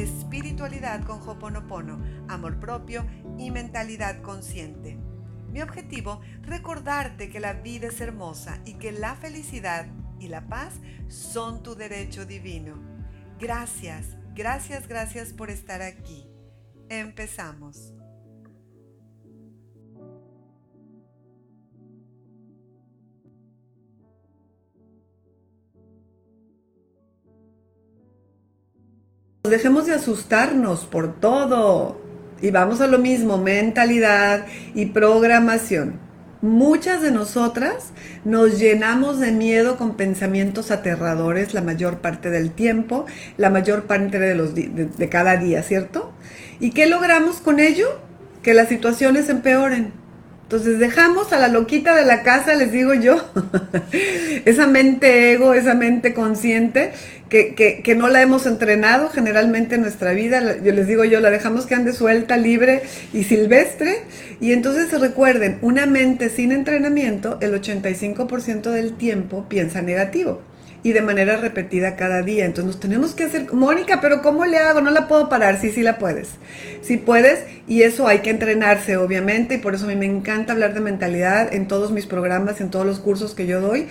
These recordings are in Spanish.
Espiritualidad con Hoponopono, amor propio y mentalidad consciente. Mi objetivo, recordarte que la vida es hermosa y que la felicidad y la paz son tu derecho divino. Gracias, gracias, gracias por estar aquí. Empezamos. Dejemos de asustarnos por todo. Y vamos a lo mismo, mentalidad y programación. Muchas de nosotras nos llenamos de miedo con pensamientos aterradores la mayor parte del tiempo, la mayor parte de, los de cada día, ¿cierto? ¿Y qué logramos con ello? Que las situaciones empeoren. Entonces dejamos a la loquita de la casa, les digo yo, esa mente ego, esa mente consciente, que, no la hemos entrenado generalmente en nuestra vida, yo les digo yo, la dejamos que ande suelta, libre y silvestre. Y entonces recuerden, una mente sin entrenamiento, el 85% del tiempo piensa negativo y de manera repetida cada día. Entonces nos tenemos que hacer, Mónica, pero ¿cómo le hago? No la puedo parar. Sí, sí la puedes. Sí puedes y eso hay que entrenarse, obviamente, y por eso a mí me encanta hablar de mentalidad en todos mis programas, en todos los cursos que yo doy,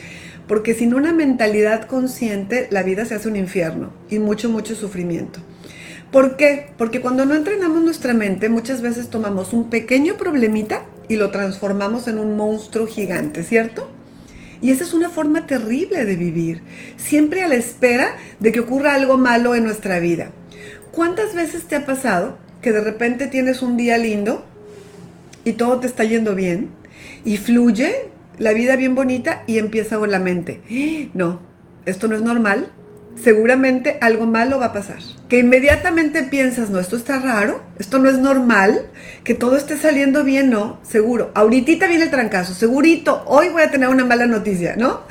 porque sin una mentalidad consciente la vida se hace un infierno y mucho, mucho sufrimiento. ¿Por qué? Porque cuando no entrenamos nuestra mente, muchas veces tomamos un pequeño problemita y lo transformamos en un monstruo gigante, ¿cierto? Y esa es una forma terrible de vivir, siempre a la espera de que ocurra algo malo en nuestra vida. ¿Cuántas veces te ha pasado que de repente tienes un día lindo y todo te está yendo bien y fluye la vida bien bonita y empieza con la mente. No, esto no es normal. Seguramente algo malo va a pasar. Que inmediatamente piensas, no, esto está raro, esto no es normal, que todo esté saliendo bien, no, seguro. Ahorita viene el trancazo, segurito, hoy voy a tener una mala noticia, ¿no?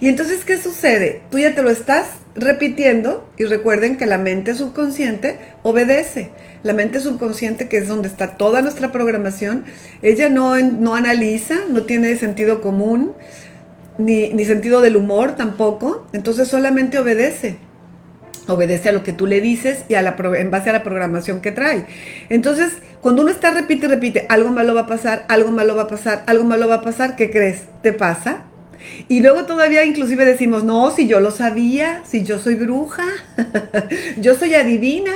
Y entonces, ¿qué sucede? Tú ya te lo estás repitiendo y recuerden que la mente subconsciente obedece. La mente subconsciente, que es donde está toda nuestra programación, ella no, no analiza, no tiene sentido común, ni, ni sentido del humor tampoco, entonces solamente obedece obedece a lo que tú le dices y a la, en base a la programación que trae. Entonces, cuando uno está repite repite, algo malo va a pasar, algo malo va a pasar, algo malo va a pasar, ¿qué crees? ¿Te pasa? Y luego todavía inclusive decimos, no, si yo lo sabía, si yo soy bruja, yo soy adivina,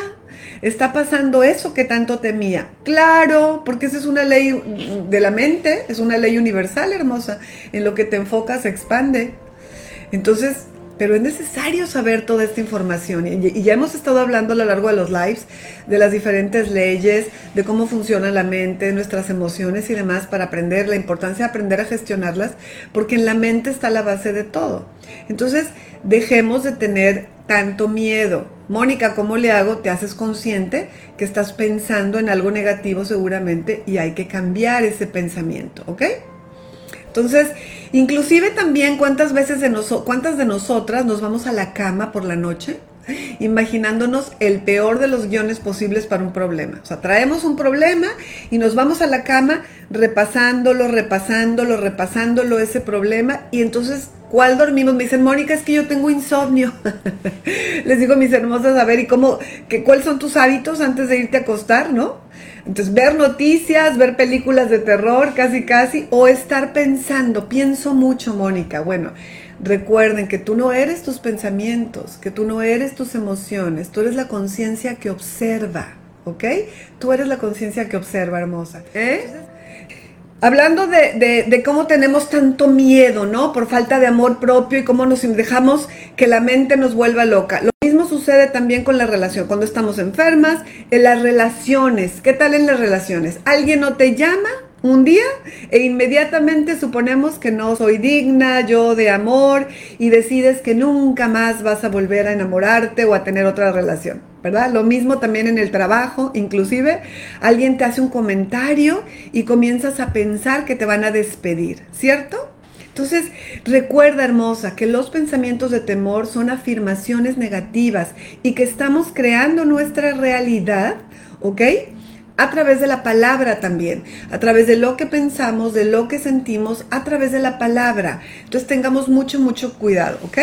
está pasando eso que tanto temía. Claro, porque esa es una ley de la mente, es una ley universal, hermosa. En lo que te enfocas se expande. Entonces, pero es necesario saber toda esta información. Y, ya hemos estado hablando a lo largo de los lives de las diferentes leyes, de cómo funciona la mente, nuestras emociones y demás para aprender, la importancia de aprender a gestionarlas, porque en la mente está la base de todo. Entonces, dejemos de tener tanto miedo. Mónica, ¿cómo le hago? Te haces consciente que estás pensando en algo negativo seguramente y hay que cambiar ese pensamiento, ¿ok? Entonces, inclusive también cuántas veces de nosotros, cuántas de nosotras nos vamos a la cama por la noche imaginándonos el peor de los guiones posibles para un problema. O sea, traemos un problema y nos vamos a la cama repasándolo, repasándolo, repasándolo ese problema y entonces ¿Cuál dormimos? Me dicen, Mónica, es que yo tengo insomnio. Les digo mis hermosas, a ver, ¿y cómo, que, cuáles son tus hábitos antes de irte a acostar, no? Entonces, ver noticias, ver películas de terror, casi, casi, o estar pensando. Pienso mucho, Mónica. Bueno, recuerden que tú no eres tus pensamientos, que tú no eres tus emociones, tú eres la conciencia que observa, ¿ok? Tú eres la conciencia que observa, hermosa. ¿Eh? Hablando de, cómo tenemos tanto miedo, ¿no? Por falta de amor propio y cómo nos dejamos que la mente nos vuelva loca sucede también con la relación, cuando estamos enfermas, en las relaciones. ¿Qué tal en las relaciones? Alguien no te llama un día e inmediatamente suponemos que no soy digna yo de amor y decides que nunca más vas a volver a enamorarte o a tener otra relación, ¿verdad? Lo mismo también en el trabajo, inclusive alguien te hace un comentario y comienzas a pensar que te van a despedir, ¿cierto? Entonces, recuerda, hermosa, que los pensamientos de temor son afirmaciones negativas y que estamos creando nuestra realidad, ¿ok? A través de la palabra también, a través de lo que pensamos, de lo que sentimos, a través de la palabra. Entonces tengamos mucho, mucho cuidado, ¿ok?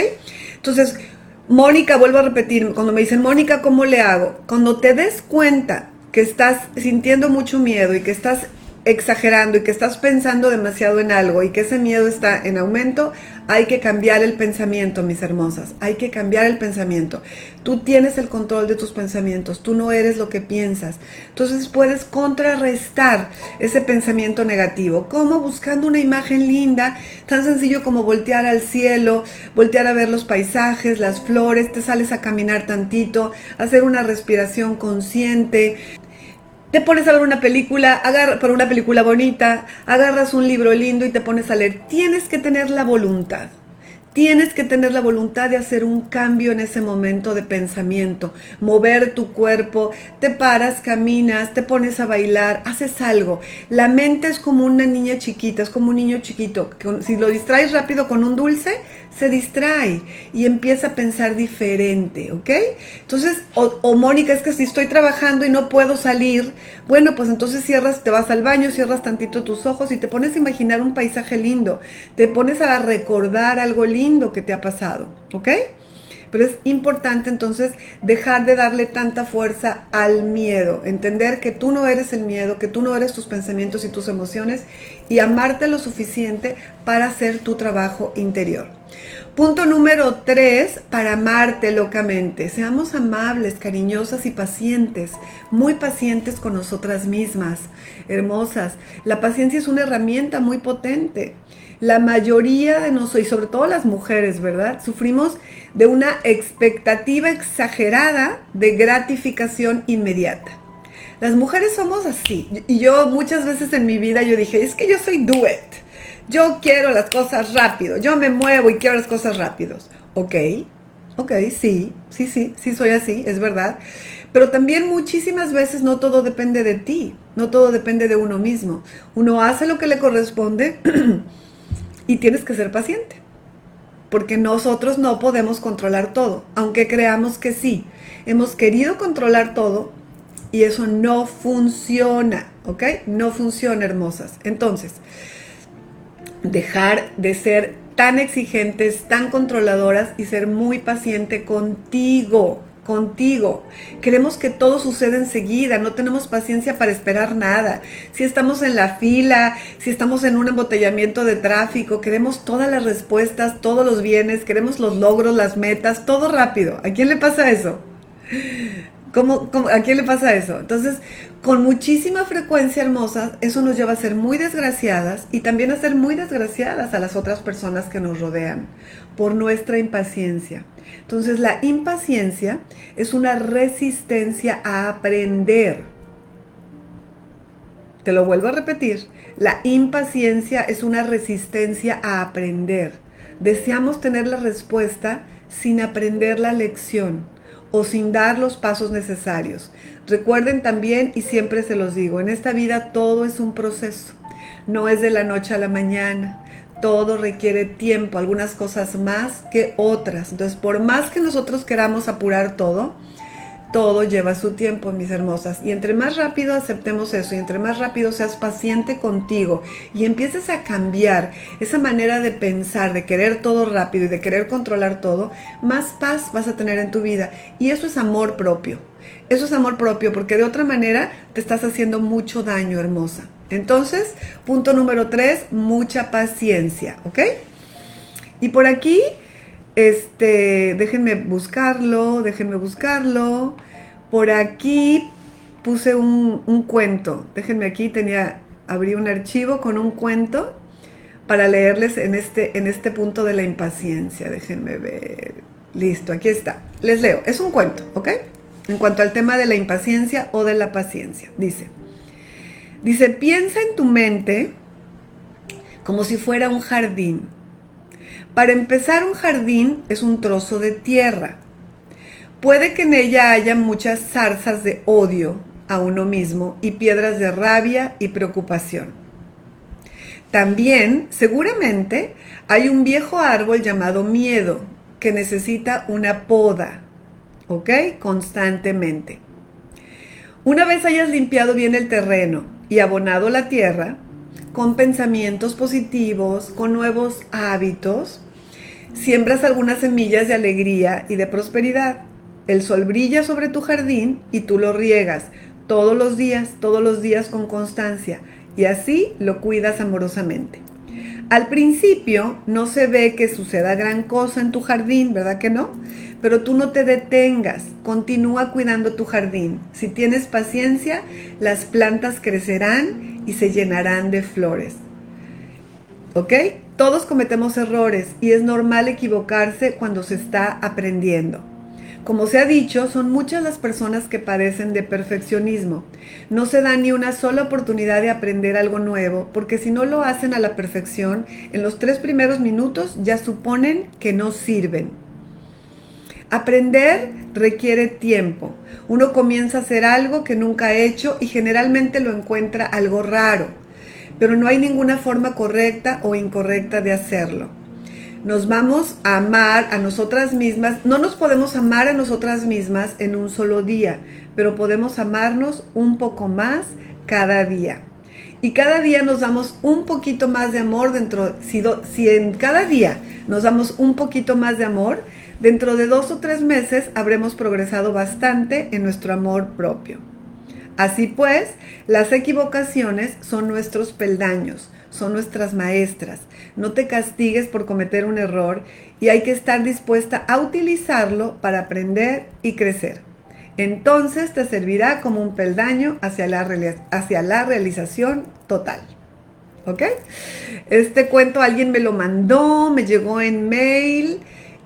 Entonces, Mónica, vuelvo a repetir, cuando me dicen, Mónica, ¿cómo le hago? Cuando te des cuenta que estás sintiendo mucho miedo y que estás exagerando y que estás pensando demasiado en algo y que ese miedo está en aumento, hay que cambiar el pensamiento, mis hermosas. Hay que cambiar el pensamiento. Tú tienes el control de tus pensamientos. Tú no eres lo que piensas. Entonces puedes contrarrestar ese pensamiento negativo. como Buscando una imagen linda, tan sencillo como voltear al cielo, voltear a ver los paisajes, las flores, te sales a caminar tantito, hacer una respiración consciente, te pones a ver una película, agarra, por una película bonita, agarras un libro lindo y te pones a leer. Tienes que tener la voluntad. Tienes que tener la voluntad de hacer un cambio en ese momento de pensamiento, mover tu cuerpo, te paras, caminas, te pones a bailar, haces algo. La mente es como una niña chiquita, es como un niño chiquito. Si lo distraes rápido con un dulce, se distrae y empieza a pensar diferente, ¿ok? Entonces, o, Mónica, es que si estoy trabajando y no puedo salir, bueno, pues entonces cierras, te vas al baño, cierras tantito tus ojos y te pones a imaginar un paisaje lindo, te pones a recordar algo lindo que te ha pasado, ¿ok? Pero es importante entonces dejar de darle tanta fuerza al miedo, entender que tú no eres el miedo, que tú no eres tus pensamientos y tus emociones y amarte lo suficiente para hacer tu trabajo interior. Punto número tres, para amarte locamente. Seamos amables, cariñosas y pacientes, muy pacientes con nosotras mismas, hermosas. La paciencia es una herramienta muy potente. La mayoría de nosotros, y sobre todo las mujeres, ¿verdad? Sufrimos de una expectativa exagerada de gratificación inmediata. Las mujeres somos así. Y yo muchas veces en mi vida yo dije, es que yo soy duet yo quiero las cosas rápido, yo me muevo y quiero las cosas rápidos. Ok, ok, sí, sí, sí, sí soy así, es verdad. Pero también muchísimas veces no todo depende de ti, no todo depende de uno mismo. Uno hace lo que le corresponde y tienes que ser paciente. Porque nosotros no podemos controlar todo, aunque creamos que sí. Hemos querido controlar todo y eso no funciona, ¿ok? No funciona, hermosas. Entonces, dejar de ser tan exigentes, tan controladoras y ser muy paciente contigo, contigo. Queremos que todo suceda enseguida, no tenemos paciencia para esperar nada. Si estamos en la fila, si estamos en un embotellamiento de tráfico, queremos todas las respuestas, todos los bienes, queremos los logros, las metas, todo rápido. ¿A quién le pasa eso? ¿Cómo, a quién le pasa eso? Entonces, con muchísima frecuencia, hermosas, eso nos lleva a ser muy desgraciadas y también a ser muy desgraciadas a las otras personas que nos rodean por nuestra impaciencia. Entonces, la impaciencia es una resistencia a aprender. Te lo vuelvo a repetir. La impaciencia es una resistencia a aprender. Deseamos tener la respuesta sin aprender la lección o sin dar los pasos necesarios. Recuerden también, y siempre se los digo, en esta vida todo es un proceso, no es de la noche a la mañana. Todo requiere tiempo, algunas cosas más que otras. Entonces, por más que nosotros queramos apurar todo, todo lleva su tiempo, mis hermosas. Y entre más rápido aceptemos eso y entre más rápido seas paciente contigo y empieces a cambiar esa manera de pensar, de querer todo rápido y de querer controlar todo, más paz vas a tener en tu vida. Y eso es amor propio. Eso es amor propio porque de otra manera te estás haciendo mucho daño, hermosa. Entonces, punto número tres, mucha paciencia, ¿ok? Y por aquí, este, déjenme buscarlo, déjenme buscarlo. Por aquí puse un, cuento. Déjenme aquí, tenía, abrí un archivo con un cuento para leerles en este, en este punto de la impaciencia. Déjenme ver. Listo, aquí está. Les leo. Es un cuento, ¿ok? En cuanto al tema de la impaciencia o de la paciencia. Dice, dice, piensa en tu mente como si fuera un jardín. Para empezar, un jardín es un trozo de tierra. Puede que en ella haya muchas zarzas de odio a uno mismo y piedras de rabia y preocupación. También, seguramente, hay un viejo árbol llamado miedo que necesita una poda, ¿ok? Constantemente. Una vez hayas limpiado bien el terreno y abonado la tierra, con pensamientos positivos, con nuevos hábitos, siembras algunas semillas de alegría y de prosperidad. El sol brilla sobre tu jardín y tú lo riegas todos los días, todos los días con constancia y así lo cuidas amorosamente. Al principio no se ve que suceda gran cosa en tu jardín, ¿verdad que no? Pero tú no te detengas, continúa cuidando tu jardín. Si tienes paciencia, las plantas crecerán y se llenarán de flores. ¿Ok? Todos cometemos errores y es normal equivocarse cuando se está aprendiendo. Como se ha dicho, son muchas las personas que padecen de perfeccionismo. No se dan ni una sola oportunidad de aprender algo nuevo, porque si no lo hacen a la perfección, en los tres primeros minutos ya suponen que no sirven. Aprender requiere tiempo. Uno comienza a hacer algo que nunca ha hecho y generalmente lo encuentra algo raro, pero no hay ninguna forma correcta o incorrecta de hacerlo nos vamos a amar a nosotras mismas. No nos podemos amar a nosotras mismas en un solo día, pero podemos amarnos un poco más cada día. Y cada día nos damos un poquito más de amor dentro, si, en cada día nos damos un poquito más de amor, dentro de dos o tres meses habremos progresado bastante en nuestro amor propio. Así pues, las equivocaciones son nuestros peldaños, son nuestras maestras. No te castigues por cometer un error y hay que estar dispuesta a utilizarlo para aprender y crecer. Entonces te servirá como un peldaño hacia la, hacia la realización total. ¿Ok? Este cuento alguien me lo mandó, me llegó en mail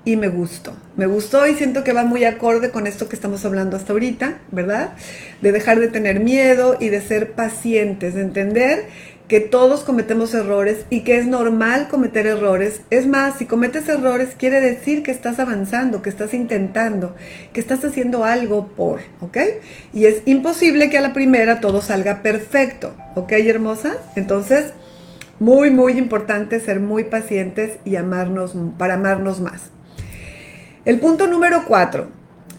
y me gustó. Me gustó y siento que va muy acorde con esto que estamos hablando hasta ahorita, ¿verdad? De dejar de tener miedo y de ser pacientes, de entender que todos cometemos errores y que es normal cometer errores. Es más, si cometes errores quiere decir que estás avanzando, que estás intentando, que estás haciendo algo por, ¿ok? Y es imposible que a la primera todo salga perfecto, ¿ok, hermosa? Entonces, muy, muy importante ser muy pacientes y amarnos para amarnos más. El punto número cuatro,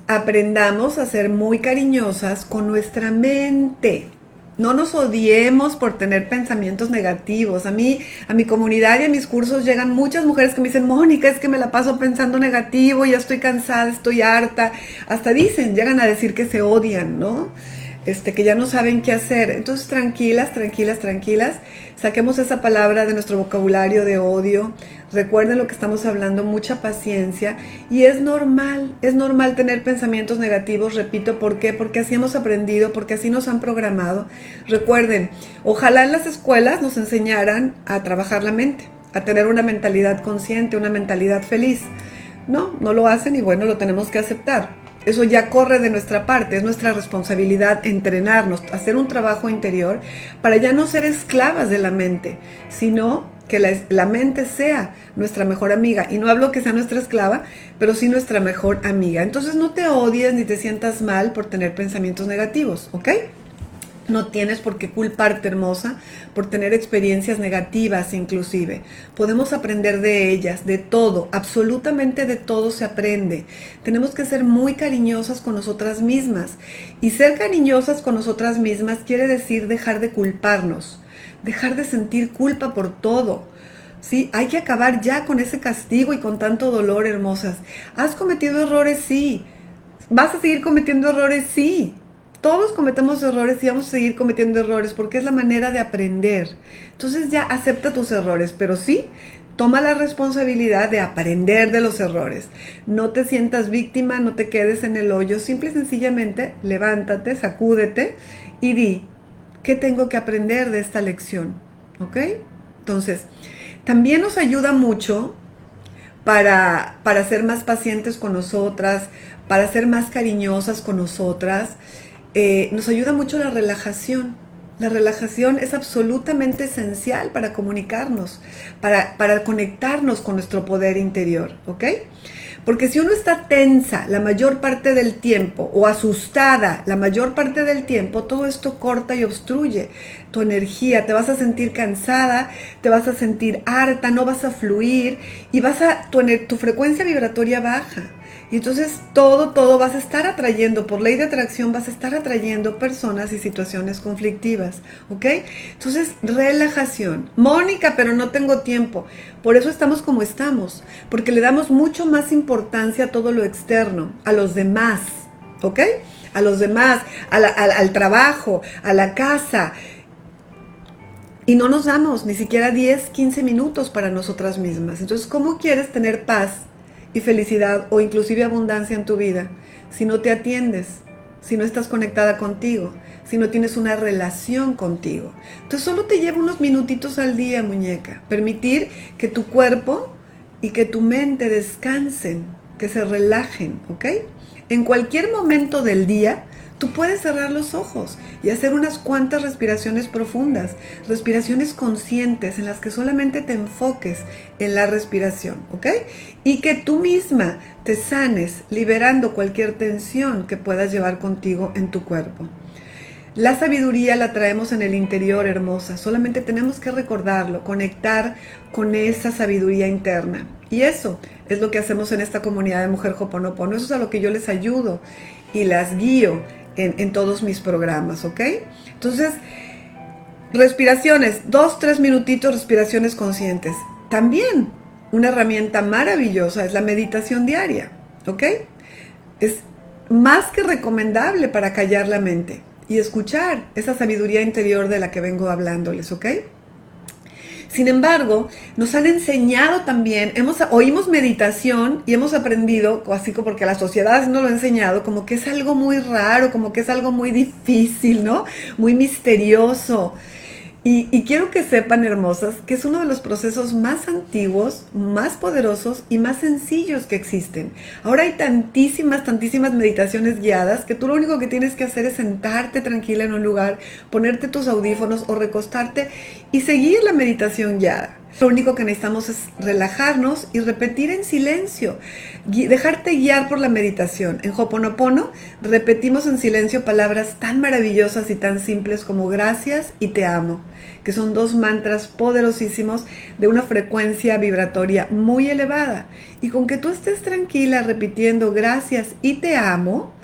aprendamos a ser muy cariñosas con nuestra mente. No nos odiemos por tener pensamientos negativos. A mí, a mi comunidad y a mis cursos llegan muchas mujeres que me dicen, Mónica, es que me la paso pensando negativo, ya estoy cansada, estoy harta. Hasta dicen, llegan a decir que se odian, ¿no? Este, que ya no saben qué hacer. Entonces, tranquilas, tranquilas, tranquilas. Saquemos esa palabra de nuestro vocabulario de odio. Recuerden lo que estamos hablando, mucha paciencia. Y es normal, es normal tener pensamientos negativos, repito, ¿por qué? Porque así hemos aprendido, porque así nos han programado. Recuerden, ojalá en las escuelas nos enseñaran a trabajar la mente, a tener una mentalidad consciente, una mentalidad feliz. No, no lo hacen y bueno, lo tenemos que aceptar. Eso ya corre de nuestra parte, es nuestra responsabilidad entrenarnos, hacer un trabajo interior para ya no ser esclavas de la mente, sino que la, mente sea nuestra mejor amiga. Y no hablo que sea nuestra esclava, pero sí nuestra mejor amiga. Entonces no te odies ni te sientas mal por tener pensamientos negativos, ¿ok? No tienes por qué culparte, hermosa, por tener experiencias negativas inclusive. Podemos aprender de ellas, de todo, absolutamente de todo se aprende. Tenemos que ser muy cariñosas con nosotras mismas. Y ser cariñosas con nosotras mismas quiere decir dejar de culparnos, dejar de sentir culpa por todo. Sí, hay que acabar ya con ese castigo y con tanto dolor, hermosas. ¿Has cometido errores? Sí. ¿Vas a seguir cometiendo errores? Sí. Todos cometemos errores y vamos a seguir cometiendo errores porque es la manera de aprender. Entonces ya acepta tus errores, pero sí, toma la responsabilidad de aprender de los errores. No te sientas víctima, no te quedes en el hoyo, simple y sencillamente levántate, sacúdete y di, ¿qué tengo que aprender de esta lección? ¿Ok? Entonces, también nos ayuda mucho para, para ser más pacientes con nosotras, para ser más cariñosas con nosotras, eh, nos ayuda mucho la relajación. La relajación es absolutamente esencial para comunicarnos, para, para conectarnos con nuestro poder interior, ¿ok? Porque si uno está tensa la mayor parte del tiempo o asustada la mayor parte del tiempo, todo esto corta y obstruye tu energía, te vas a sentir cansada, te vas a sentir harta, no vas a fluir y vas a tu, tu frecuencia vibratoria baja. Y entonces todo, todo vas a estar atrayendo, por ley de atracción vas a estar atrayendo personas y situaciones conflictivas, ¿ok? Entonces, relajación. Mónica, pero no tengo tiempo. Por eso estamos como estamos, porque le damos mucho más importancia a todo lo externo, a los demás, ¿ok? A los demás, al trabajo, a la casa. Y no nos damos ni siquiera 10, 15 minutos para nosotras mismas. Entonces, ¿cómo quieres tener paz y felicidad o inclusive abundancia en tu vida si no te atiendes, si no estás conectada contigo, si no tienes una relación contigo. Entonces solo te lleva unos minutitos al día, muñeca. Permitir que tu cuerpo y que tu mente descansen, que se relajen, ¿ok? En cualquier momento del día, tú puedes cerrar los ojos y hacer unas cuantas respiraciones profundas, respiraciones conscientes en las que solamente te enfoques en la respiración, ¿ok? Y que tú misma te sanes liberando cualquier tensión que puedas llevar contigo en tu cuerpo. La sabiduría la traemos en el interior, hermosa. Solamente tenemos que recordarlo, conectar con esa sabiduría interna. Y eso es lo que hacemos en esta comunidad de Mujer Hoponopono. Eso es a lo que yo les ayudo y las guío en, todos mis programas, ¿ok? Entonces, respiraciones, dos, tres minutitos, respiraciones conscientes. También una herramienta maravillosa es la meditación diaria, ¿ok? Es más que recomendable para callar la mente y escuchar esa sabiduría interior de la que vengo hablándoles, ¿ok? Sin embargo, nos han enseñado también, hemos, oímos meditación y hemos aprendido, así como porque la sociedad nos lo ha enseñado, como que es algo muy raro, como que es algo muy difícil, ¿no? Muy misterioso. Y, quiero que sepan, hermosas, que es uno de los procesos más antiguos, más poderosos y más sencillos que existen. Ahora hay tantísimas, tantísimas meditaciones guiadas que tú lo único que tienes que hacer es sentarte tranquila en un lugar, ponerte tus audífonos o recostarte y seguir la meditación guiada. Lo único que necesitamos es relajarnos y repetir en silencio, dejarte guiar por la meditación. En Hoponopono repetimos en silencio palabras tan maravillosas y tan simples como gracias y te amo, que son dos mantras poderosísimos de una frecuencia vibratoria muy elevada. Y con que tú estés tranquila repitiendo gracias y te amo,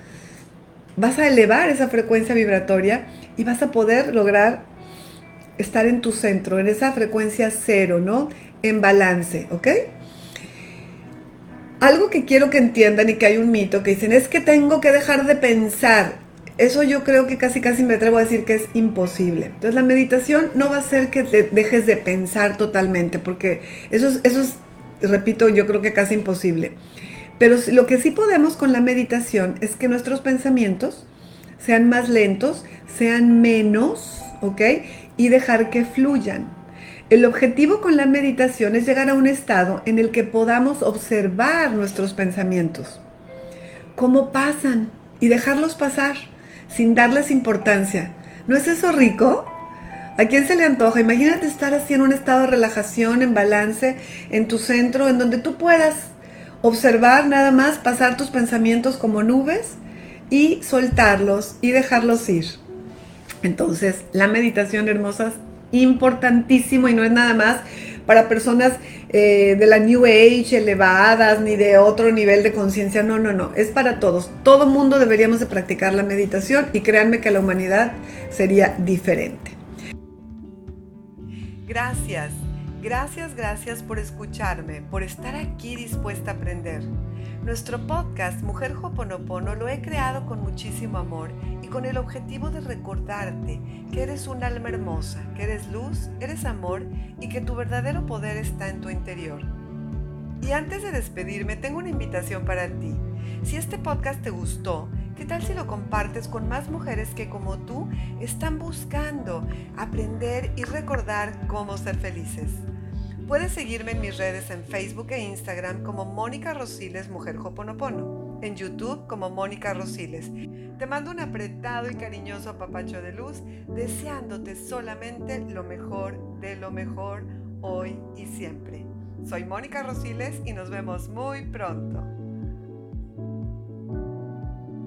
vas a elevar esa frecuencia vibratoria y vas a poder lograr estar en tu centro, en esa frecuencia cero, ¿no? En balance, ¿ok? Algo que quiero que entiendan y que hay un mito que dicen es que tengo que dejar de pensar. Eso yo creo que casi casi me atrevo a decir que es imposible. Entonces la meditación no va a ser que te dejes de pensar totalmente, porque eso es, eso es, repito, yo creo que casi imposible. Pero lo que sí podemos con la meditación es que nuestros pensamientos sean más lentos, sean menos, ¿ok? Y dejar que fluyan. El objetivo con la meditación es llegar a un estado en el que podamos observar nuestros pensamientos, cómo pasan y dejarlos pasar sin darles importancia. ¿No es eso rico? ¿A quién se le antoja? Imagínate estar así en un estado de relajación, en balance, en tu centro, en donde tú puedas observar nada más, pasar tus pensamientos como nubes y soltarlos y dejarlos ir. Entonces, la meditación, hermosas, importantísimo y no es nada más para personas eh, de la New Age elevadas ni de otro nivel de conciencia. No, no, no. Es para todos. Todo mundo deberíamos de practicar la meditación y créanme que la humanidad sería diferente. Gracias. Gracias, gracias por escucharme, por estar aquí dispuesta a aprender. Nuestro podcast Mujer Hoponopono lo he creado con muchísimo amor y con el objetivo de recordarte que eres un alma hermosa, que eres luz, eres amor y que tu verdadero poder está en tu interior. Y antes de despedirme, tengo una invitación para ti. Si este podcast te gustó, ¿qué tal si lo compartes con más mujeres que como tú están buscando aprender y recordar cómo ser felices? Puedes seguirme en mis redes en Facebook e Instagram como Mónica Rosiles Mujer Hoponopono, en YouTube como Mónica Rosiles. Te mando un apretado y cariñoso papacho de luz, deseándote solamente lo mejor de lo mejor hoy y siempre. Soy Mónica Rosiles y nos vemos muy pronto.